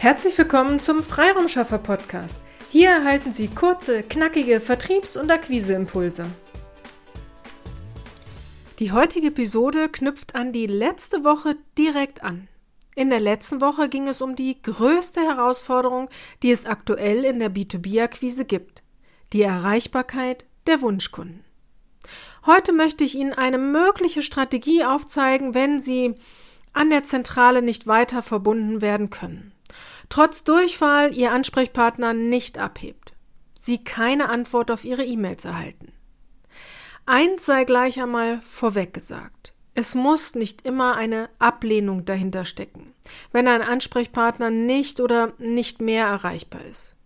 Herzlich willkommen zum Freiraumschaffer Podcast. Hier erhalten Sie kurze, knackige Vertriebs- und Akquiseimpulse. Die heutige Episode knüpft an die letzte Woche direkt an. In der letzten Woche ging es um die größte Herausforderung, die es aktuell in der B2B-Akquise gibt. Die Erreichbarkeit der Wunschkunden. Heute möchte ich Ihnen eine mögliche Strategie aufzeigen, wenn Sie an der Zentrale nicht weiter verbunden werden können trotz Durchfall Ihr Ansprechpartner nicht abhebt, Sie keine Antwort auf Ihre E-Mails erhalten. Eins sei gleich einmal vorweg gesagt. Es muss nicht immer eine Ablehnung dahinter stecken, wenn ein Ansprechpartner nicht oder nicht mehr erreichbar ist.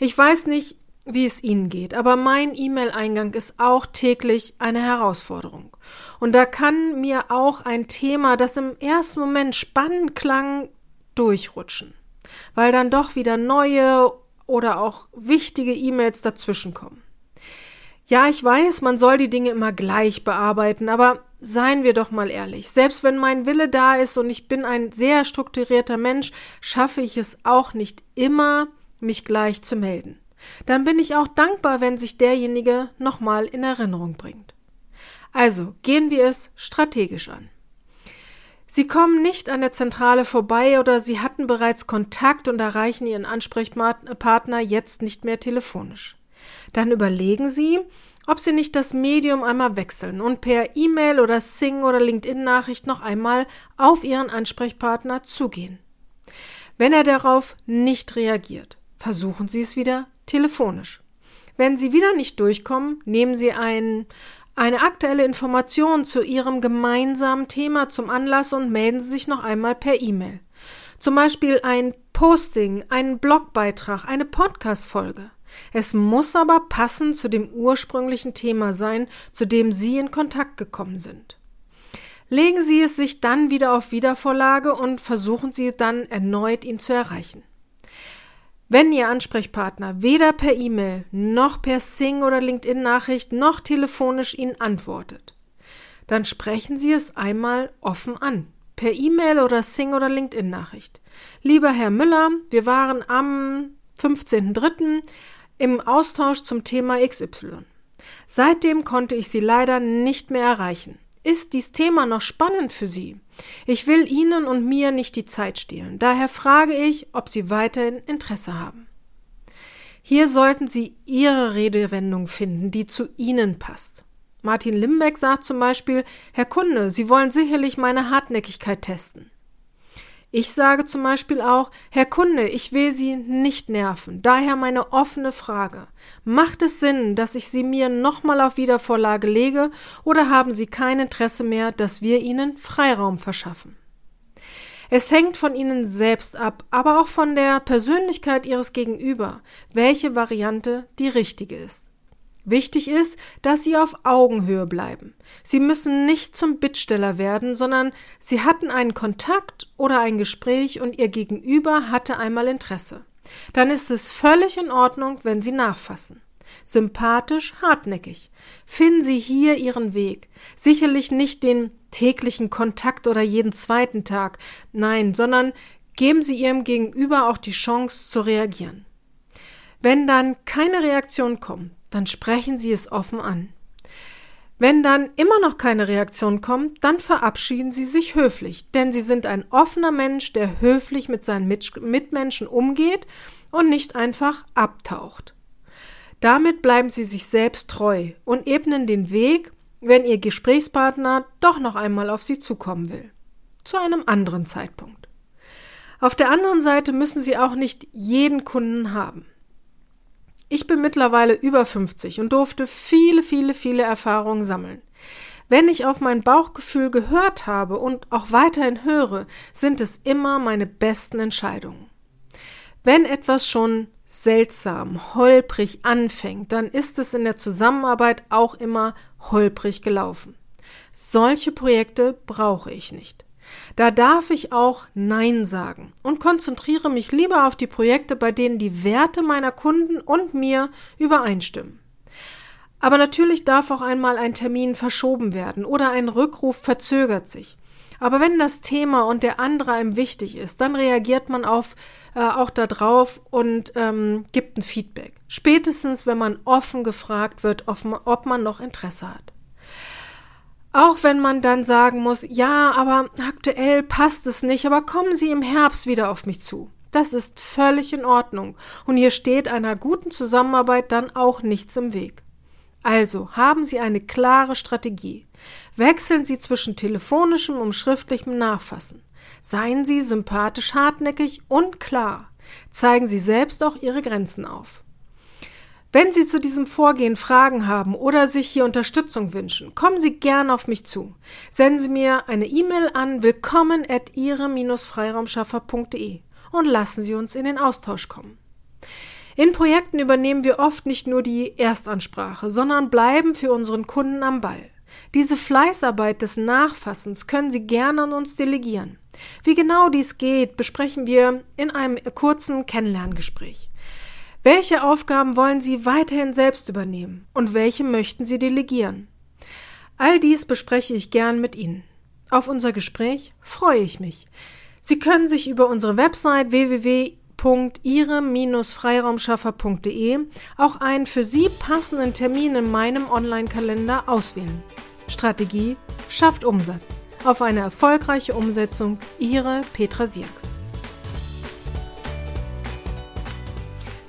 Ich weiß nicht, wie es Ihnen geht, aber mein E-Mail-Eingang ist auch täglich eine Herausforderung. Und da kann mir auch ein Thema, das im ersten Moment spannend klang, durchrutschen weil dann doch wieder neue oder auch wichtige E-Mails dazwischenkommen. Ja, ich weiß, man soll die Dinge immer gleich bearbeiten, aber seien wir doch mal ehrlich, selbst wenn mein Wille da ist und ich bin ein sehr strukturierter Mensch, schaffe ich es auch nicht immer, mich gleich zu melden. Dann bin ich auch dankbar, wenn sich derjenige nochmal in Erinnerung bringt. Also gehen wir es strategisch an. Sie kommen nicht an der Zentrale vorbei oder Sie hatten bereits Kontakt und erreichen Ihren Ansprechpartner jetzt nicht mehr telefonisch. Dann überlegen Sie, ob Sie nicht das Medium einmal wechseln und per E-Mail oder Sing oder LinkedIn-Nachricht noch einmal auf Ihren Ansprechpartner zugehen. Wenn er darauf nicht reagiert, versuchen Sie es wieder telefonisch. Wenn Sie wieder nicht durchkommen, nehmen Sie einen eine aktuelle Information zu Ihrem gemeinsamen Thema zum Anlass und melden Sie sich noch einmal per E-Mail. Zum Beispiel ein Posting, einen Blogbeitrag, eine Podcast-Folge. Es muss aber passend zu dem ursprünglichen Thema sein, zu dem Sie in Kontakt gekommen sind. Legen Sie es sich dann wieder auf Wiedervorlage und versuchen Sie dann erneut, ihn zu erreichen. Wenn Ihr Ansprechpartner weder per E-Mail noch per Sing oder LinkedIn-Nachricht noch telefonisch Ihnen antwortet, dann sprechen Sie es einmal offen an. Per E-Mail oder Sing oder LinkedIn-Nachricht. Lieber Herr Müller, wir waren am 15.03. im Austausch zum Thema XY. Seitdem konnte ich Sie leider nicht mehr erreichen. Ist dies Thema noch spannend für Sie? Ich will Ihnen und mir nicht die Zeit stehlen. Daher frage ich, ob Sie weiterhin Interesse haben. Hier sollten Sie Ihre Redewendung finden, die zu Ihnen passt. Martin Limbeck sagt zum Beispiel, Herr Kunde, Sie wollen sicherlich meine Hartnäckigkeit testen. Ich sage zum Beispiel auch, Herr Kunde, ich will Sie nicht nerven. Daher meine offene Frage. Macht es Sinn, dass ich Sie mir nochmal auf Wiedervorlage lege oder haben Sie kein Interesse mehr, dass wir Ihnen Freiraum verschaffen? Es hängt von Ihnen selbst ab, aber auch von der Persönlichkeit Ihres Gegenüber, welche Variante die richtige ist. Wichtig ist, dass Sie auf Augenhöhe bleiben. Sie müssen nicht zum Bittsteller werden, sondern Sie hatten einen Kontakt oder ein Gespräch und Ihr Gegenüber hatte einmal Interesse. Dann ist es völlig in Ordnung, wenn Sie nachfassen. Sympathisch, hartnäckig. Finden Sie hier Ihren Weg. Sicherlich nicht den täglichen Kontakt oder jeden zweiten Tag, nein, sondern geben Sie Ihrem Gegenüber auch die Chance zu reagieren. Wenn dann keine Reaktion kommt, dann sprechen Sie es offen an. Wenn dann immer noch keine Reaktion kommt, dann verabschieden Sie sich höflich, denn Sie sind ein offener Mensch, der höflich mit seinen Mitmenschen umgeht und nicht einfach abtaucht. Damit bleiben Sie sich selbst treu und ebnen den Weg, wenn Ihr Gesprächspartner doch noch einmal auf Sie zukommen will. Zu einem anderen Zeitpunkt. Auf der anderen Seite müssen Sie auch nicht jeden Kunden haben. Ich bin mittlerweile über 50 und durfte viele, viele, viele Erfahrungen sammeln. Wenn ich auf mein Bauchgefühl gehört habe und auch weiterhin höre, sind es immer meine besten Entscheidungen. Wenn etwas schon seltsam, holprig anfängt, dann ist es in der Zusammenarbeit auch immer holprig gelaufen. Solche Projekte brauche ich nicht. Da darf ich auch Nein sagen und konzentriere mich lieber auf die Projekte, bei denen die Werte meiner Kunden und mir übereinstimmen. Aber natürlich darf auch einmal ein Termin verschoben werden oder ein Rückruf verzögert sich. Aber wenn das Thema und der andere einem wichtig ist, dann reagiert man auf, äh, auch darauf und ähm, gibt ein Feedback. Spätestens, wenn man offen gefragt wird, man, ob man noch Interesse hat. Auch wenn man dann sagen muss, ja, aber aktuell passt es nicht, aber kommen Sie im Herbst wieder auf mich zu. Das ist völlig in Ordnung. Und hier steht einer guten Zusammenarbeit dann auch nichts im Weg. Also haben Sie eine klare Strategie. Wechseln Sie zwischen telefonischem und schriftlichem Nachfassen. Seien Sie sympathisch hartnäckig und klar. Zeigen Sie selbst auch Ihre Grenzen auf. Wenn Sie zu diesem Vorgehen Fragen haben oder sich hier Unterstützung wünschen, kommen Sie gern auf mich zu. Senden Sie mir eine E-Mail an willkommen at ihre-freiraumschaffer.de und lassen Sie uns in den Austausch kommen. In Projekten übernehmen wir oft nicht nur die Erstansprache, sondern bleiben für unseren Kunden am Ball. Diese Fleißarbeit des Nachfassens können Sie gerne an uns delegieren. Wie genau dies geht, besprechen wir in einem kurzen Kennenlerngespräch. Welche Aufgaben wollen Sie weiterhin selbst übernehmen und welche möchten Sie delegieren? All dies bespreche ich gern mit Ihnen. Auf unser Gespräch freue ich mich. Sie können sich über unsere Website www.ihre-freiraumschaffer.de auch einen für Sie passenden Termin in meinem Online-Kalender auswählen. Strategie schafft Umsatz. Auf eine erfolgreiche Umsetzung. Ihre Petra Sierks.